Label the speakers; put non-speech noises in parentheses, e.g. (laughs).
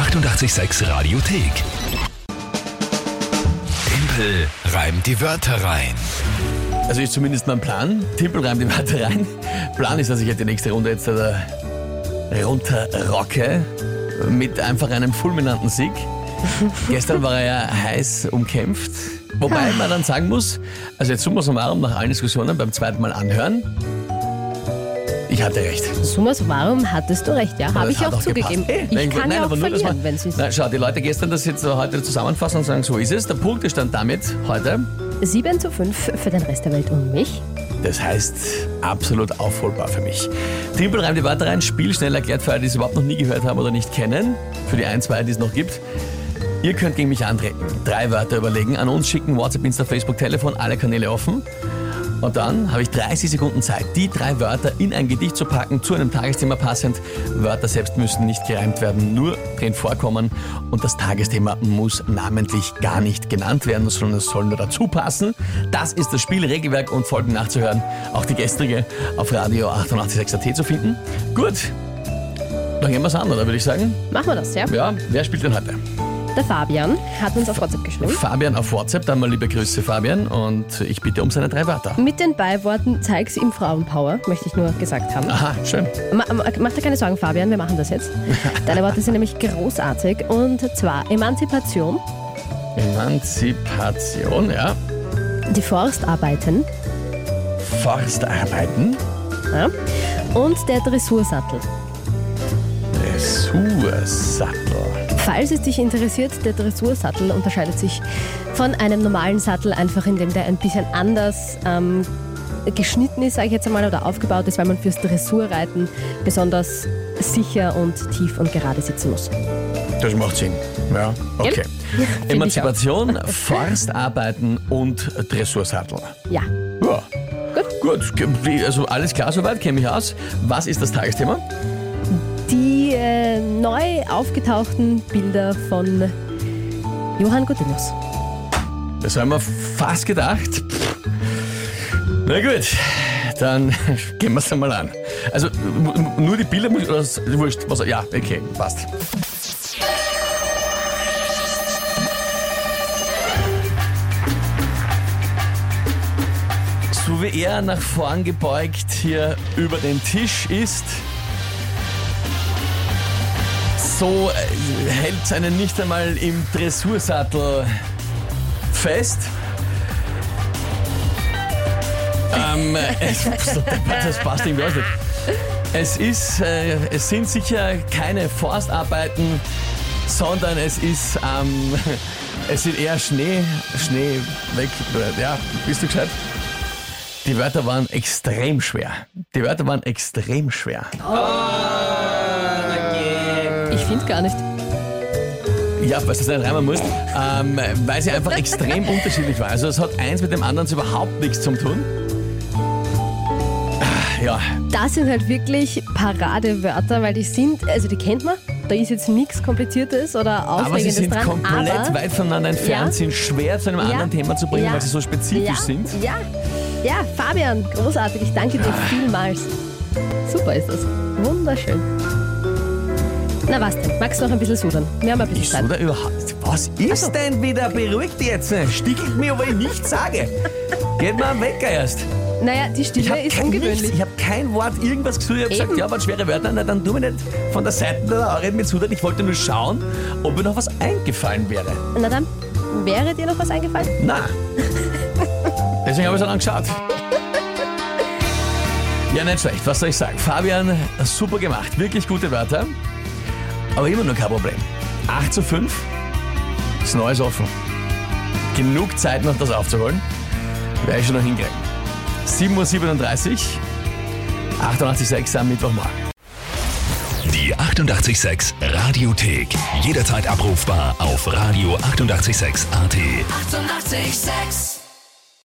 Speaker 1: 886 Radiothek. Tempel reimt die Wörter rein.
Speaker 2: Also ist zumindest mein Plan. Timpel reimt die Wörter rein. Plan ist, dass ich halt die nächste Runde jetzt äh, runterrocke mit einfach einem fulminanten Sieg. (laughs) Gestern war er ja heiß umkämpft. Wobei man dann sagen muss, also jetzt summa summarum nach allen Diskussionen beim zweiten Mal anhören, ich hatte recht.
Speaker 3: Summa summarum hattest du recht, ja. Habe ich auch zugegeben.
Speaker 2: Hey,
Speaker 3: ich
Speaker 2: nein,
Speaker 3: kann
Speaker 2: nein,
Speaker 3: ja auch verlieren, wenn sie
Speaker 2: Na, schau, die Leute gestern das jetzt heute zusammenfassen und sagen, so ist es. Der Punktestand damit heute,
Speaker 3: 7 zu 5 für den Rest der Welt und mich.
Speaker 2: das heißt absolut aufholbar für mich. Timpel reimt die Wörter rein, Spiel schnell erklärt für alle, die es überhaupt noch nie gehört haben oder nicht kennen. Für die ein, zwei, die es noch gibt. Ihr könnt gegen mich antreten. Drei Wörter überlegen, an uns schicken, WhatsApp, Insta, Facebook, Telefon, alle Kanäle offen. Und dann habe ich 30 Sekunden Zeit, die drei Wörter in ein Gedicht zu packen, zu einem Tagesthema passend. Wörter selbst müssen nicht gereimt werden, nur drin vorkommen. Und das Tagesthema muss namentlich gar nicht genannt werden, sondern es soll nur dazu passen. Das ist das Spiel, Regelwerk und Folgen nachzuhören. Auch die gestrige auf Radio 886 AT zu finden. Gut, dann gehen wir es an, oder würde ich sagen?
Speaker 3: Machen wir das, ja?
Speaker 2: Ja, wer spielt denn heute?
Speaker 3: Der Fabian hat uns auf WhatsApp geschrieben.
Speaker 2: Fabian auf WhatsApp, dann mal liebe Grüße Fabian und ich bitte um seine drei Wörter.
Speaker 3: Mit den Beiworten zeig's ihm Frauenpower, möchte ich nur gesagt haben.
Speaker 2: Aha, schön.
Speaker 3: Ma ma- mach dir keine Sorgen, Fabian, wir machen das jetzt. (laughs) Deine Worte sind nämlich großartig und zwar Emanzipation,
Speaker 2: Emanzipation, ja.
Speaker 3: die Forstarbeiten
Speaker 2: Forstarbeiten,
Speaker 3: ja, und der Dressursattel.
Speaker 2: Dressursattel.
Speaker 3: Falls es dich interessiert, der Dressursattel unterscheidet sich von einem normalen Sattel einfach, indem der ein bisschen anders ähm, geschnitten ist, sage ich jetzt einmal, oder aufgebaut ist, weil man fürs Dressurreiten besonders sicher und tief und gerade sitzen muss.
Speaker 2: Das macht Sinn. Ja, okay.
Speaker 3: Ich
Speaker 2: Emanzipation, (laughs) Forstarbeiten und Dressursattel.
Speaker 3: Ja.
Speaker 2: Ja. Gut. Gut, also alles klar soweit, kenne mich aus. Was ist das Tagesthema?
Speaker 3: Äh, neu aufgetauchten Bilder von Johann Godinus.
Speaker 2: Das haben wir fast gedacht. Na gut, dann (laughs) gehen wir es einmal an. Also nur die Bilder oder wurscht, was, ja, okay, passt. So wie er nach vorn gebeugt hier über den Tisch ist, so äh, hält seinen nicht einmal im Dressursattel fest. Ähm, (laughs) es, das passt irgendwie aus. nicht. Es ist, äh, es sind sicher keine Forstarbeiten, sondern es ist, ähm, (laughs) es sind eher Schnee, Schnee weg. Ja, bist du gescheit? Die Wörter waren extrem schwer. Die Wörter waren extrem schwer.
Speaker 3: Ich finde gar nicht.
Speaker 2: Ja, weil du es nicht reimen musst, ähm, weil sie einfach (laughs) extrem unterschiedlich waren. Also es hat eins mit dem anderen überhaupt nichts zu tun. Ah, Ja,
Speaker 3: Das sind halt wirklich Paradewörter, weil die sind, also die kennt man. Da ist jetzt nichts Kompliziertes oder
Speaker 2: aber sie
Speaker 3: Aufregendes
Speaker 2: sind
Speaker 3: dran.
Speaker 2: komplett
Speaker 3: aber
Speaker 2: weit voneinander entfernt,
Speaker 3: Ja.
Speaker 2: sind schwer zu einem
Speaker 3: Ja.
Speaker 2: anderen Thema zu bringen,
Speaker 3: Ja.
Speaker 2: weil sie so spezifisch sind.
Speaker 3: Ja, ja, Fabian, großartig. Ich danke dir vielmals. Super ist das. Wunderschön. Na was denn? Magst du noch ein bisschen sudern? Wir haben ein bisschen
Speaker 2: Ich
Speaker 3: Zeit.
Speaker 2: so da überhaupt. Was ist
Speaker 3: so.
Speaker 2: denn wieder? Beruhigt jetzt. Stickelt mir, aber ich nichts sage. Geht mal am Wecker erst.
Speaker 3: Naja, die
Speaker 2: Ich
Speaker 3: Stille
Speaker 2: habe
Speaker 3: ist
Speaker 2: kein, nichts,
Speaker 3: ungewöhnlich.
Speaker 2: ich hab kein Wort irgendwas gesagt. Ich habe gesagt,
Speaker 3: Eben.
Speaker 2: ja, waren schwere Wörter. Na, dann tu mir nicht von der Seite da reden mit Sudan. Ich wollte nur schauen, ob mir noch was eingefallen wäre.
Speaker 3: Na dann, wäre dir noch was eingefallen?
Speaker 2: Na. (laughs) Deswegen habe ich es dann angeschaut. Ja, nicht schlecht. Was soll ich sagen? Fabian, super gemacht. Wirklich gute Wörter. Aber immer nur kein Problem. 8 zu 5. Das Neue ist offen. Genug Zeit noch, das aufzuholen. Werde ich schon noch hinkriegen. 7.37 Uhr. 88.6 am Mittwochmorgen.
Speaker 1: Die 886 Radiothek. Jederzeit abrufbar auf radio886.at. 886!
Speaker 4: 886